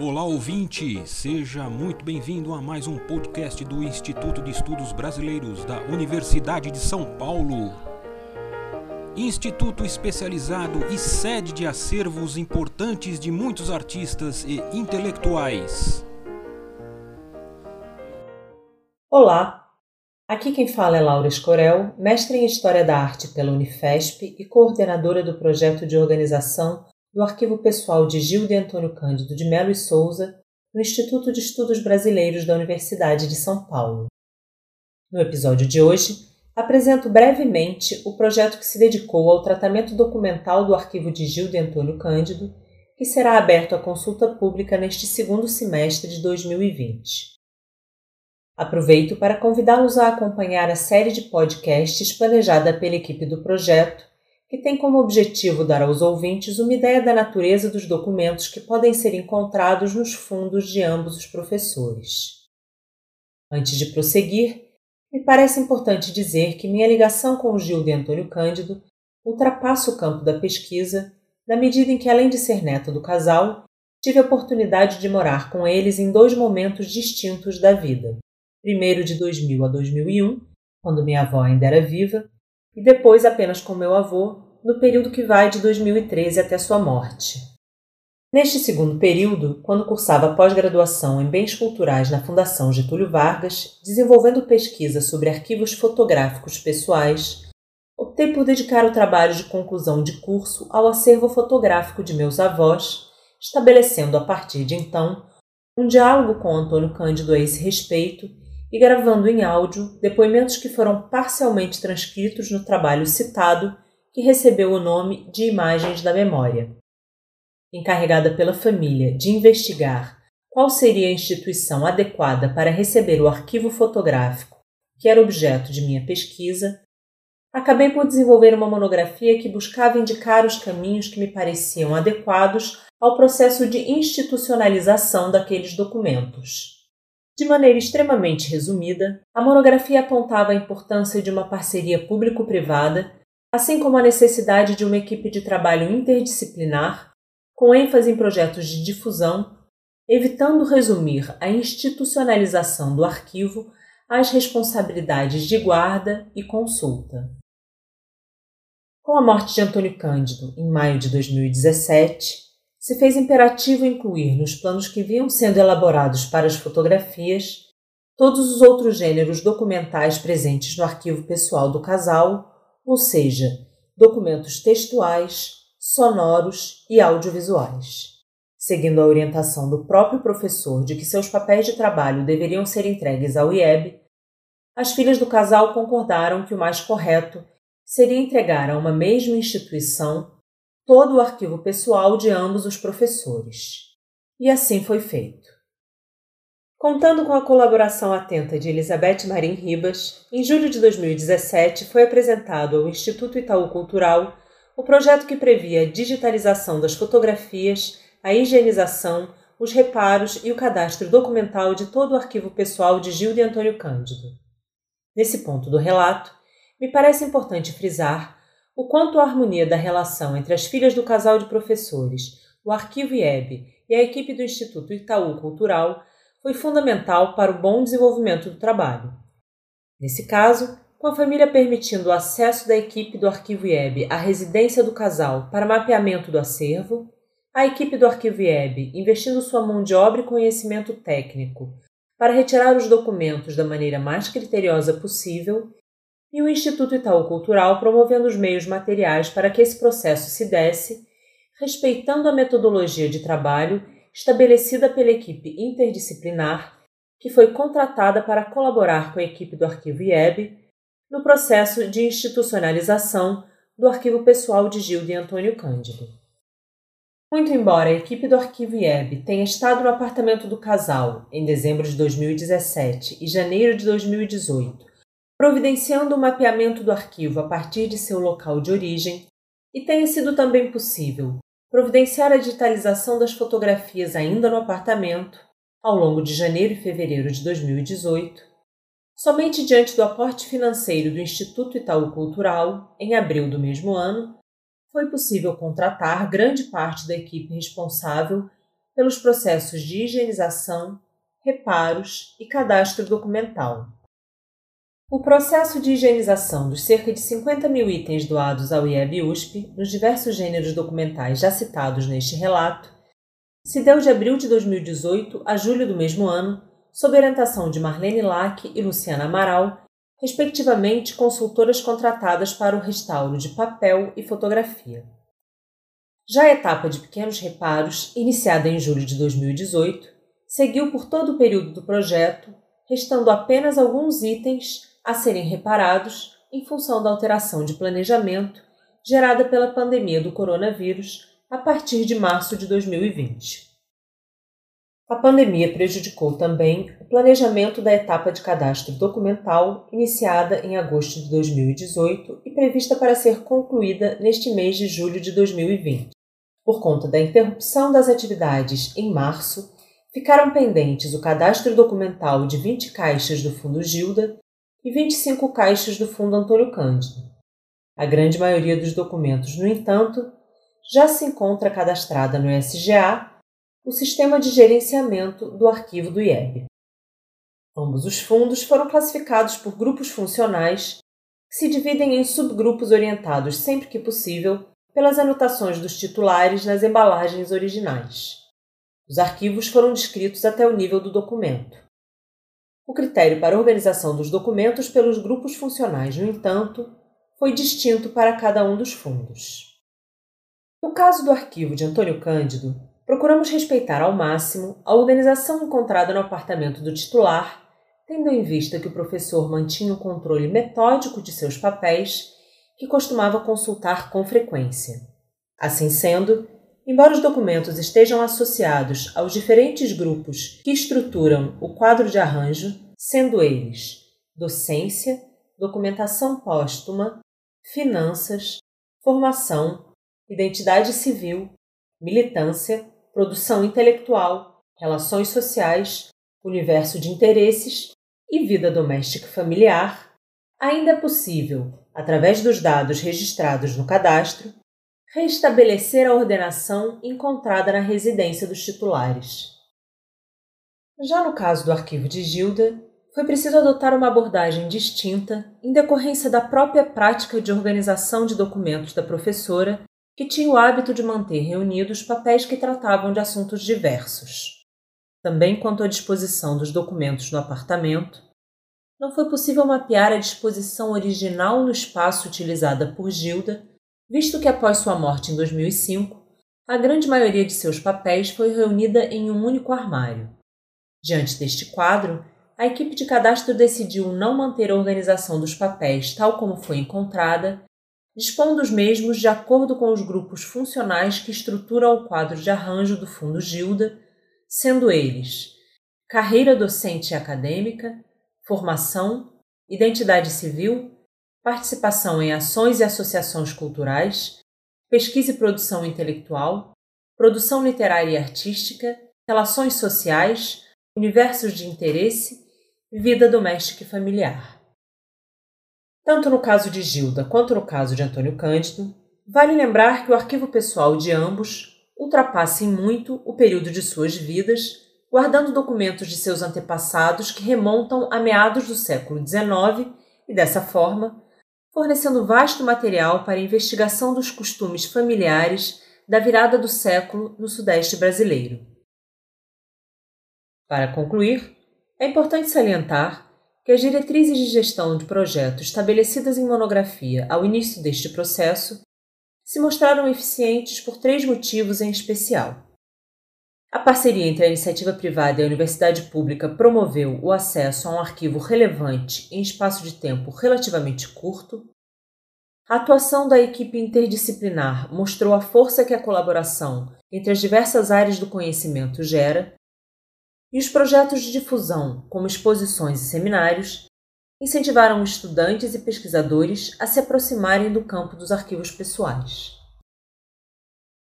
Olá ouvinte, seja muito bem-vindo a mais um podcast do Instituto de Estudos Brasileiros da Universidade de São Paulo. Instituto especializado e sede de acervos importantes de muitos artistas e intelectuais. Olá, aqui quem fala é Laura Escorel, mestre em História da Arte pela Unifesp e coordenadora do projeto de organização do Arquivo Pessoal de Gilde Antônio Cândido de Melo e Souza, no Instituto de Estudos Brasileiros da Universidade de São Paulo. No episódio de hoje, apresento brevemente o projeto que se dedicou ao tratamento documental do arquivo de Gilde Antônio Cândido, que será aberto à consulta pública neste segundo semestre de 2020. Aproveito para convidá-los a acompanhar a série de podcasts planejada pela equipe do projeto que tem como objetivo dar aos ouvintes uma ideia da natureza dos documentos que podem ser encontrados nos fundos de ambos os professores. Antes de prosseguir, me parece importante dizer que minha ligação com o Gil de Antônio Cândido ultrapassa o campo da pesquisa, na medida em que, além de ser neta do casal, tive a oportunidade de morar com eles em dois momentos distintos da vida. Primeiro de 2000 a 2001, quando minha avó ainda era viva, e depois apenas com meu avô, no período que vai de 2013 até sua morte. Neste segundo período, quando cursava pós-graduação em Bens Culturais na Fundação Getúlio Vargas, desenvolvendo pesquisa sobre arquivos fotográficos pessoais, optei por dedicar o trabalho de conclusão de curso ao acervo fotográfico de meus avós, estabelecendo a partir de então um diálogo com Antônio Cândido a esse respeito e gravando em áudio depoimentos que foram parcialmente transcritos no trabalho citado, que recebeu o nome de Imagens da Memória. Encarregada pela família de investigar qual seria a instituição adequada para receber o arquivo fotográfico que era objeto de minha pesquisa, acabei por desenvolver uma monografia que buscava indicar os caminhos que me pareciam adequados ao processo de institucionalização daqueles documentos. De maneira extremamente resumida, a monografia apontava a importância de uma parceria público-privada, assim como a necessidade de uma equipe de trabalho interdisciplinar, com ênfase em projetos de difusão, evitando resumir a institucionalização do arquivo às responsabilidades de guarda e consulta. Com a morte de Antônio Cândido, em maio de 2017, se fez imperativo incluir nos planos que vinham sendo elaborados para as fotografias todos os outros gêneros documentais presentes no arquivo pessoal do casal, ou seja, documentos textuais, sonoros e audiovisuais. Seguindo a orientação do próprio professor de que seus papéis de trabalho deveriam ser entregues ao IEB, as filhas do casal concordaram que o mais correto seria entregar a uma mesma instituição todo o arquivo pessoal de ambos os professores. E assim foi feito. Contando com a colaboração atenta de Elizabeth Marim Ribas, em julho de 2017 foi apresentado ao Instituto Itaú Cultural o projeto que previa a digitalização das fotografias, a higienização, os reparos e o cadastro documental de todo o arquivo pessoal de Gil de Antônio Cândido. Nesse ponto do relato, me parece importante frisar o quanto a harmonia da relação entre as filhas do casal de professores, o Arquivo IEB e a equipe do Instituto Itaú Cultural foi fundamental para o bom desenvolvimento do trabalho. Nesse caso, com a família permitindo o acesso da equipe do Arquivo IEB à residência do casal para mapeamento do acervo, a equipe do Arquivo IEB investindo sua mão de obra e conhecimento técnico para retirar os documentos da maneira mais criteriosa possível e o Instituto Itaú Cultural promovendo os meios materiais para que esse processo se desse, respeitando a metodologia de trabalho estabelecida pela equipe interdisciplinar que foi contratada para colaborar com a equipe do Arquivo IEB no processo de institucionalização do arquivo pessoal de Gilda e Antônio Cândido. Muito embora a equipe do Arquivo IEB tenha estado no apartamento do casal em dezembro de 2017 e janeiro de 2018 providenciando o mapeamento do arquivo a partir de seu local de origem, e tenha sido também possível providenciar a digitalização das fotografias ainda no apartamento, ao longo de janeiro e fevereiro de 2018, somente diante do aporte financeiro do Instituto Itaú Cultural, em abril do mesmo ano, foi possível contratar grande parte da equipe responsável pelos processos de higienização, reparos e cadastro documental. O processo de higienização dos cerca de 50 mil itens doados ao IEB-USP, nos diversos gêneros documentais já citados neste relato, se deu de abril de 2018 a julho do mesmo ano, sob orientação de Marlene Lack e Luciana Amaral, respectivamente consultoras contratadas para o restauro de papel e fotografia. Já a etapa de pequenos reparos, iniciada em julho de 2018, seguiu por todo o período do projeto, restando apenas alguns itens a serem reparados em função da alteração de planejamento gerada pela pandemia do coronavírus a partir de março de 2020. A pandemia prejudicou também o planejamento da etapa de cadastro documental iniciada em agosto de 2018 e prevista para ser concluída neste mês de julho de 2020. Por conta da interrupção das atividades em março, ficaram pendentes o cadastro documental de 20 caixas do Fundo Gilda e 25 caixas do Fundo Antônio Cândido. A grande maioria dos documentos, no entanto, já se encontra cadastrada no SGA o sistema de gerenciamento do arquivo do IEB. Ambos os fundos foram classificados por grupos funcionais que se dividem em subgrupos orientados sempre que possível pelas anotações dos titulares nas embalagens originais. Os arquivos foram descritos até o nível do documento. O critério para organização dos documentos pelos grupos funcionais, no entanto, foi distinto para cada um dos fundos. No caso do arquivo de Antônio Cândido, procuramos respeitar ao máximo a organização encontrada no apartamento do titular, tendo em vista que o professor mantinha o controle metódico de seus papéis, que costumava consultar com frequência. Assim sendo, embora os documentos estejam associados aos diferentes grupos que estruturam o quadro de arranjo, sendo eles docência, documentação póstuma, finanças, formação, identidade civil, militância, produção intelectual, relações sociais, universo de interesses e vida doméstica familiar, ainda é possível, através dos dados registrados no cadastro, restabelecer a ordenação encontrada na residência dos titulares. Já no caso do arquivo de Gilda, foi preciso adotar uma abordagem distinta em decorrência da própria prática de organização de documentos da professora que tinha o hábito de manter reunidos papéis que tratavam de assuntos diversos. Também quanto à disposição dos documentos no apartamento, não foi possível mapear a disposição original no espaço utilizada por Gilda, visto que após sua morte em 2005, a grande maioria de seus papéis foi reunida em um único armário. Diante deste quadro, a equipe de cadastro decidiu não manter a organização dos papéis tal como foi encontrada dispondo os mesmos de acordo com os grupos funcionais que estruturam o quadro de arranjo do Fundo Gilda, sendo eles carreira docente e acadêmica, formação, identidade civil, participação em ações e associações culturais, pesquisa e produção intelectual, produção literária e artística, relações sociais, universos de interesse, vida doméstica e familiar. Tanto no caso de Gilda quanto no caso de Antônio Cândido, vale lembrar que o arquivo pessoal de ambos ultrapassa em muito o período de suas vidas, guardando documentos de seus antepassados que remontam a meados do século XIX e, dessa forma, fornecendo vasto material para a investigação dos costumes familiares da virada do século no Sudeste brasileiro. Para concluir, é importante salientar que as diretrizes de gestão de projeto estabelecidas em monografia ao início deste processo se mostraram eficientes por três motivos em especial. A parceria entre a iniciativa privada e a universidade pública promoveu o acesso a um arquivo relevante em espaço de tempo relativamente curto. A atuação da equipe interdisciplinar mostrou a força que a colaboração entre as diversas áreas do conhecimento gera e os projetos de difusão, como exposições e seminários, incentivaram estudantes e pesquisadores a se aproximarem do campo dos arquivos pessoais.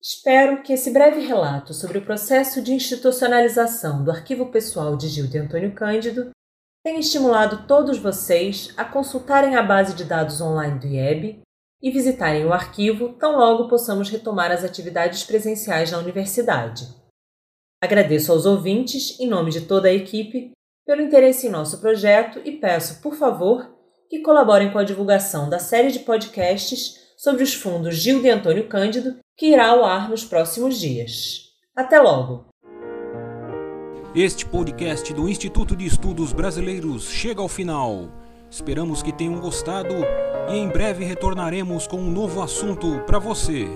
Espero que esse breve relato sobre o processo de institucionalização do arquivo pessoal de Gildo Antônio Cândido tenha estimulado todos vocês a consultarem a base de dados online do IEB e visitarem o arquivo tão logo possamos retomar as atividades presenciais na universidade. Agradeço aos ouvintes, em nome de toda a equipe, pelo interesse em nosso projeto e peço, por favor, que colaborem com a divulgação da série de podcasts sobre os fundos Gil de Antônio Cândido, que irá ao ar nos próximos dias. Até logo! Este podcast do Instituto de Estudos Brasileiros chega ao final. Esperamos que tenham gostado e em breve retornaremos com um novo assunto para você.